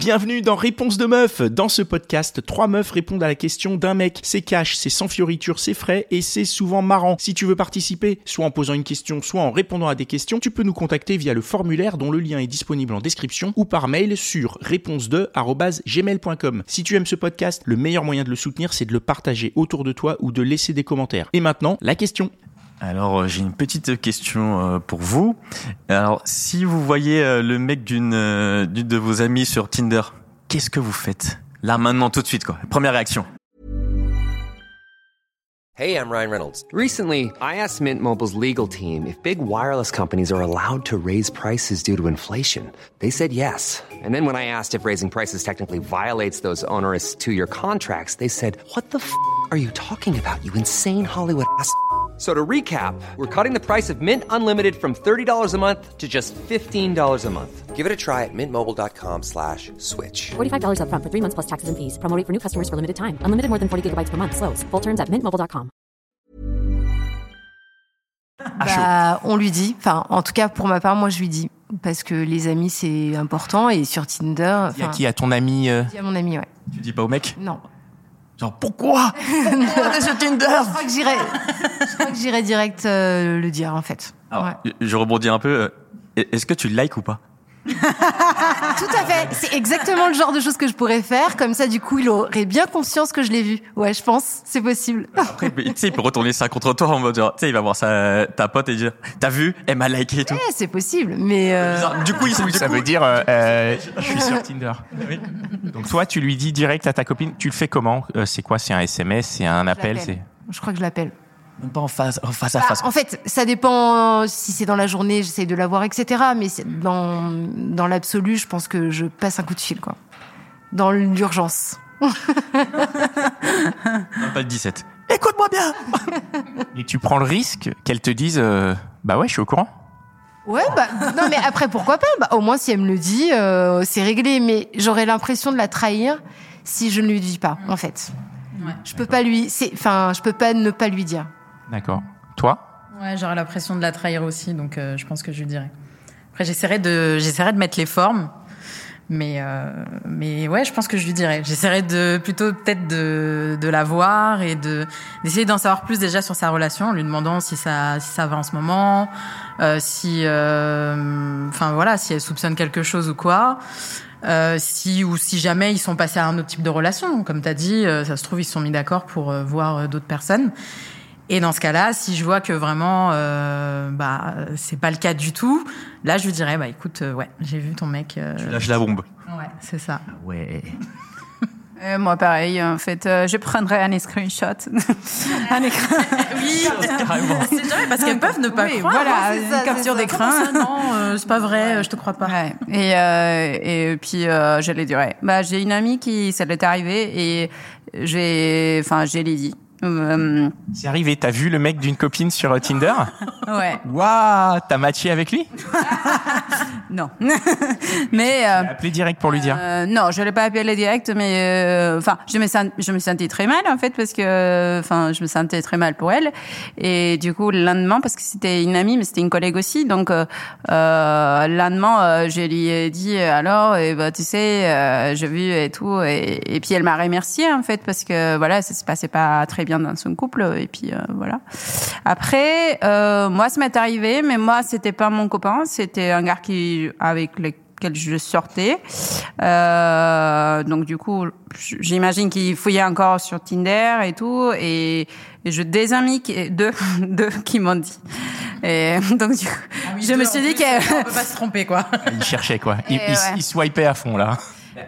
Bienvenue dans Réponse de meuf. Dans ce podcast, trois meufs répondent à la question d'un mec. C'est cash, c'est sans fioriture, c'est frais et c'est souvent marrant. Si tu veux participer, soit en posant une question, soit en répondant à des questions, tu peux nous contacter via le formulaire dont le lien est disponible en description ou par mail sur réponse2@gmail.com. Si tu aimes ce podcast, le meilleur moyen de le soutenir, c'est de le partager autour de toi ou de laisser des commentaires. Et maintenant, la question. Alors, euh, j'ai une petite question euh, pour vous. Alors, si vous voyez euh, le mec d'une de vos amies sur Tinder, qu'est-ce que vous faites? Là, maintenant, tout de suite, quoi. Première réaction. Hey, I'm Ryan Reynolds. Recently, I asked Mint Mobile's legal team if big wireless companies are allowed to raise prices due to inflation. They said yes. And then when I asked if raising prices technically violates those onerous two year contracts, they said, What the f are you talking about, you insane Hollywood ass? F- So to recap, we're cutting the price of Mint Unlimited from $30 a month to just $15 a month. Give it a try at mintmobile.com slash switch. $45 upfront for three months plus taxes and fees. Promo for new customers for limited time. Unlimited more than 40 gigabytes per month. Slows. Full terms at mintmobile.com. Ah, bah, on lui dit. Enfin, en tout cas, pour ma part, moi, je lui dis. Parce que les amis, c'est important. Et sur Tinder, Y a qui à ton ami euh, dis à mon ami, ouais. Tu dis pas au mec Non. Genre, pourquoi? Pourquoi? T'es sur Tinder Je crois que j'irai, je crois que j'irai direct euh, le dire, en fait. Alors, Ouais. Je rebondis un peu. euh, Est-ce que tu le likes ou pas? Tout à fait. C'est exactement le genre de choses que je pourrais faire. Comme ça, du coup, il aurait bien conscience que je l'ai vu. Ouais, je pense. C'est possible. Après, tu sais, il peut retourner ça contre toi en mode genre, tu sais, il va voir sa, ta pote et dire, t'as vu, elle m'a liké et tout. Ouais, c'est possible. Mais euh, Du coup, il du Ça coup- veut dire euh, euh, je suis sur Tinder. Donc toi, tu lui dis direct à ta copine, tu le fais comment? Euh, C'est quoi? C'est un SMS C'est un je appel? C'est je crois que je l'appelle. Même pas en face, en face à Bah, face. en fait, ça dépend si c'est dans la journée, j'essaye de la voir, etc. Mais dans, dans l'absolu, je pense que je passe un coup de fil, quoi. Dans l'urgence. Même pas le 17. Écoute-moi bien Et tu prends le risque qu'elle te dise euh, bah ouais, je suis au courant. Ouais, bah, non, mais après, pourquoi pas? Bah, Au moins, si elle me le dit, euh, c'est réglé. Mais j'aurais l'impression de la trahir si je ne lui dis pas, en fait. Je peux pas lui, enfin, je peux pas ne pas lui dire. D'accord. Toi? Ouais, j'aurais l'impression de la trahir aussi, donc euh, je pense que je lui dirais. Après, j'essaierai de, j'essaierai de mettre les formes, mais, euh, mais ouais, je pense que je lui dirais. J'essaierai de plutôt peut-être de, de la voir et de d'essayer d'en savoir plus déjà sur sa relation, en lui demandant si ça, si ça va en ce moment, euh, si, euh, enfin voilà, si elle soupçonne quelque chose ou quoi. Si ou si jamais ils sont passés à un autre type de relation, comme tu as dit, ça se trouve ils se sont mis d'accord pour voir d'autres personnes. Et dans ce cas-là, si je vois que vraiment, euh, bah, c'est pas le cas du tout, là, je lui dirais, bah, écoute, euh, ouais, j'ai vu ton mec. euh, Tu lâches la bombe. ouais, c'est ça. Ouais. Euh, moi, pareil. En fait, euh, je prendrais un screenshot. un écran. Oui, c'est vrai parce qu'elles peuvent ne pas Oui, croire. voilà, hein, une ça, capture d'écran. Non, euh, c'est pas vrai, euh, je te crois pas. Ouais. Et, euh, et puis, euh, je lui dirais. Bah, j'ai une amie qui, ça l'est arrivé et j'ai, enfin, j'ai lui dit. Euh, C'est arrivé, t'as vu le mec d'une copine sur euh, Tinder? Ouais. Waouh, t'as matché avec lui? Non. mais, euh, Appelé direct pour lui dire. Euh, non, je l'ai pas appelé direct, mais euh, enfin, je me sens, je me sentais très mal en fait parce que, enfin, je me sentais très mal pour elle. Et du coup, le lendemain, parce que c'était une amie, mais c'était une collègue aussi, donc euh, euh, le lendemain, euh, je lui ai dit alors, et bah, tu sais, euh, j'ai vu et tout, et, et puis elle m'a remercié en fait parce que voilà, ça se passait pas très bien dans son couple, et puis euh, voilà. Après, euh, moi, ça m'est arrivé, mais moi, c'était pas mon copain, c'était un gars qui avec lequel je sortais. Euh, donc du coup, j'imagine qu'il fouillait encore sur Tinder et tout, et, et je des amis qui, deux, deux qui m'ont dit. Et donc du coup, je me suis dit que On peut pas se tromper, quoi. Il cherchait quoi. Il- ouais. il swipait à fond là.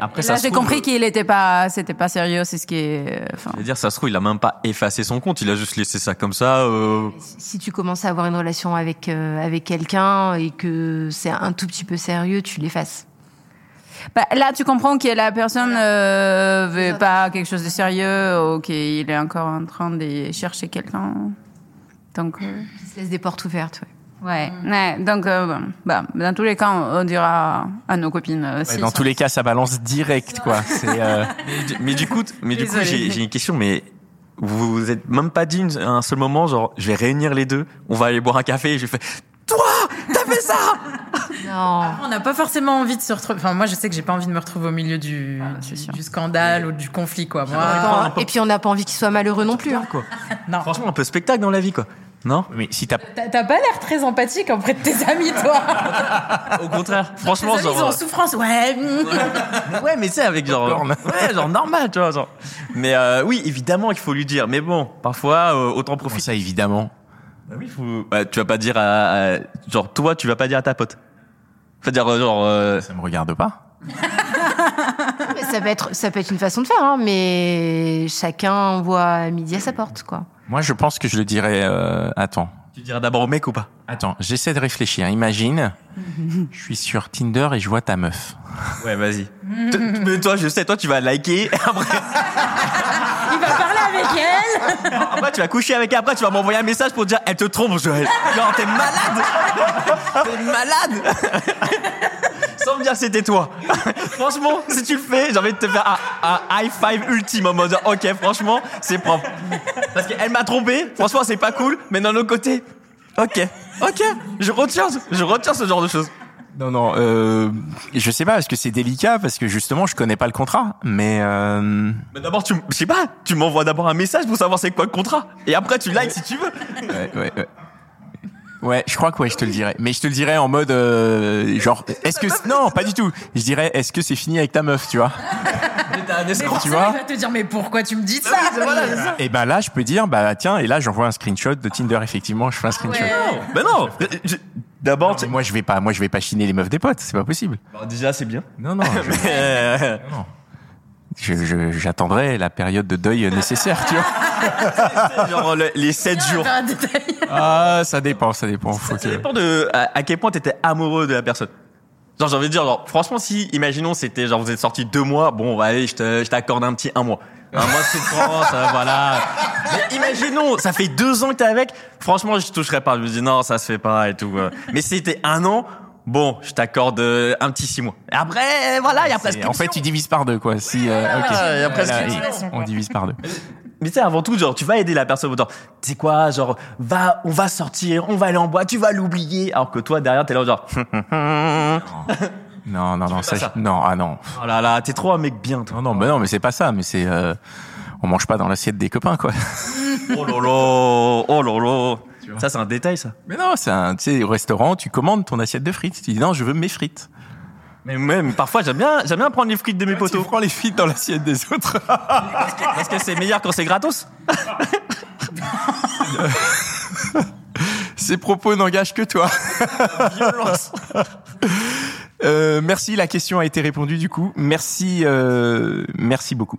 Après, là j'ai trouve, compris qu'il était pas, c'était pas sérieux, c'est ce qui est. Enfin, Je veux dire, ça se trouve, il a même pas effacé son compte, il a juste laissé ça comme ça. Euh... Si tu commences à avoir une relation avec euh, avec quelqu'un et que c'est un tout petit peu sérieux, tu l'effaces. Bah, là, tu comprends que la personne euh, veut pas quelque chose de sérieux ou qu'il est encore en train de chercher quelqu'un. Donc, euh, Il se laisse des portes ouvertes. Ouais. Ouais. ouais. Donc, euh, bah, dans tous les cas, on dira à nos copines. euh, Ouais, si dans tous les cas, ça balance direct quoi. C'est euh, Mais, du- mais du coup, mais du coup, j'ai j'ai une question, mais vous vous êtes même pas dit une- un seul moment, genre, je vais réunir les deux, on va aller boire un café, et je fais, toi, t'as fait ça Non. On n'a pas forcément envie de se retrouver. Enfin, moi, je sais que j'ai pas envie de me retrouver au milieu du, du, du scandale ou du conflit, quoi. Moi, et puis on n'a pas envie qu'il soit malheureux non plus. hein. Quoi. non. Franchement, un peu spectacle dans la vie, quoi. Non Mais si t'as T'as t'as pas l'air très empathique auprès de tes amis, toi. Au contraire, franchement, tes amis, ils sont genre. en souffrance. Ouais. ouais, mais c'est avec genre. Ouais, genre normal, tu vois. Genre. Mais euh, oui, évidemment qu'il faut lui dire. Mais bon, parfois, euh, autant profiter. ça, évidemment Bah oui, faut... bah, tu vas pas dire à, à- Genre, toi, tu vas pas dire à ta pote. Faut dire, euh, genre. euh, Ça me regarde pas. Ça peut être, ça peut être une façon de faire, hein, mais chacun voit midi à sa porte, quoi. Moi, je pense que je le dirais. euh, Attends. Tu diras d'abord au mec ou pas? Attends, j'essaie de réfléchir. Imagine, je suis sur Tinder et je vois ta meuf. Ouais, vas-y. Mais toi, je sais, toi, tu vas liker. Après, Il va parler avec elle. après, tu vas coucher avec elle. Après, tu vas m'envoyer un message pour dire, elle te trompe. Je... Genre, t'es malade. T'es malade. Sans me dire que c'était toi. franchement, si tu le fais, j'ai envie de te faire un, un high five ultime en mode, ok, franchement, c'est propre. Parce qu'elle m'a trompé. Franchement, c'est pas cool. Mais d'un autre côté, ok, ok, je retiens, je retiens ce genre de choses. Non, non. Euh, je sais pas parce que c'est délicat parce que justement, je connais pas le contrat. Mais euh, Mais d'abord, tu, je sais pas, tu m'envoies d'abord un message pour savoir c'est quoi le contrat. Et après, tu likes si tu veux. ouais, ouais, ouais. Ouais, je crois que ouais, je te le dirais. Mais je te le dirais en mode euh, genre, est-ce que non, pas du tout. Je dirais, est-ce que c'est fini avec ta meuf, tu vois? Mais t'as un escroc. forcément, vois il va te dire, mais pourquoi tu me dis ça? Et ben là, je peux dire, bah tiens, et là, j'envoie un screenshot de Tinder. Effectivement, je fais un screenshot. Ouais. Ben non. je- D'abord, tu... Mais moi, je vais pas, moi, je vais pas chiner les meufs des potes. C'est pas possible. Bon, déjà, c'est bien. Non, non. je- Euh, non. Je- je- J'attendrai la période de deuil nécessaire, tu vois. Genre le- les 7 jours. Ah, ça dépend, ça dépend. Faut Ça que... dépend de à, à quel point t'étais amoureux de la personne. Genre, j'ai envie de dire, genre, franchement, si, imaginons, c'était, genre, vous êtes sortis deux mois, bon, bah, allez, je t'accorde un petit un mois. Un mois de souffrance, euh, voilà. Mais imaginons, ça fait deux ans que t'es avec, franchement, je toucherais pas. Je me dis, non, ça se fait pas et tout. euh. Mais si c'était un an, bon, je t'accorde euh, un petit six mois. Après, voilà, il y a C'est- presque. En fait, tu divises par deux, quoi. Si, euh, ok. Ah, il y a on divise par deux. Mais tu sais, avant tout, genre, tu vas aider la personne autant. Tu sais quoi, genre, va, on va sortir, on va aller en boîte, tu vas l'oublier. Alors que toi, derrière, t'es là, genre, Non, non, non, ça, non, ah non. oh là là, t'es trop un mec bien, toi. Non, non, mais non, mais c'est pas ça, mais c'est, euh, on mange pas dans l'assiette des copains, quoi. Oh là, oh Ça, c'est un détail, ça. Mais non, c'est un, tu sais, au restaurant, tu commandes ton assiette de frites. Tu dis non, je veux mes frites. Mais même, parfois, j'aime bien, j'aime bien prendre les frites de mes Tu potos. prends les frites dans l'assiette des autres. Parce que c'est meilleur quand c'est gratos. Ces propos n'engagent que toi. Violence. Euh, merci, la question a été répondue du coup. Merci, euh, merci beaucoup.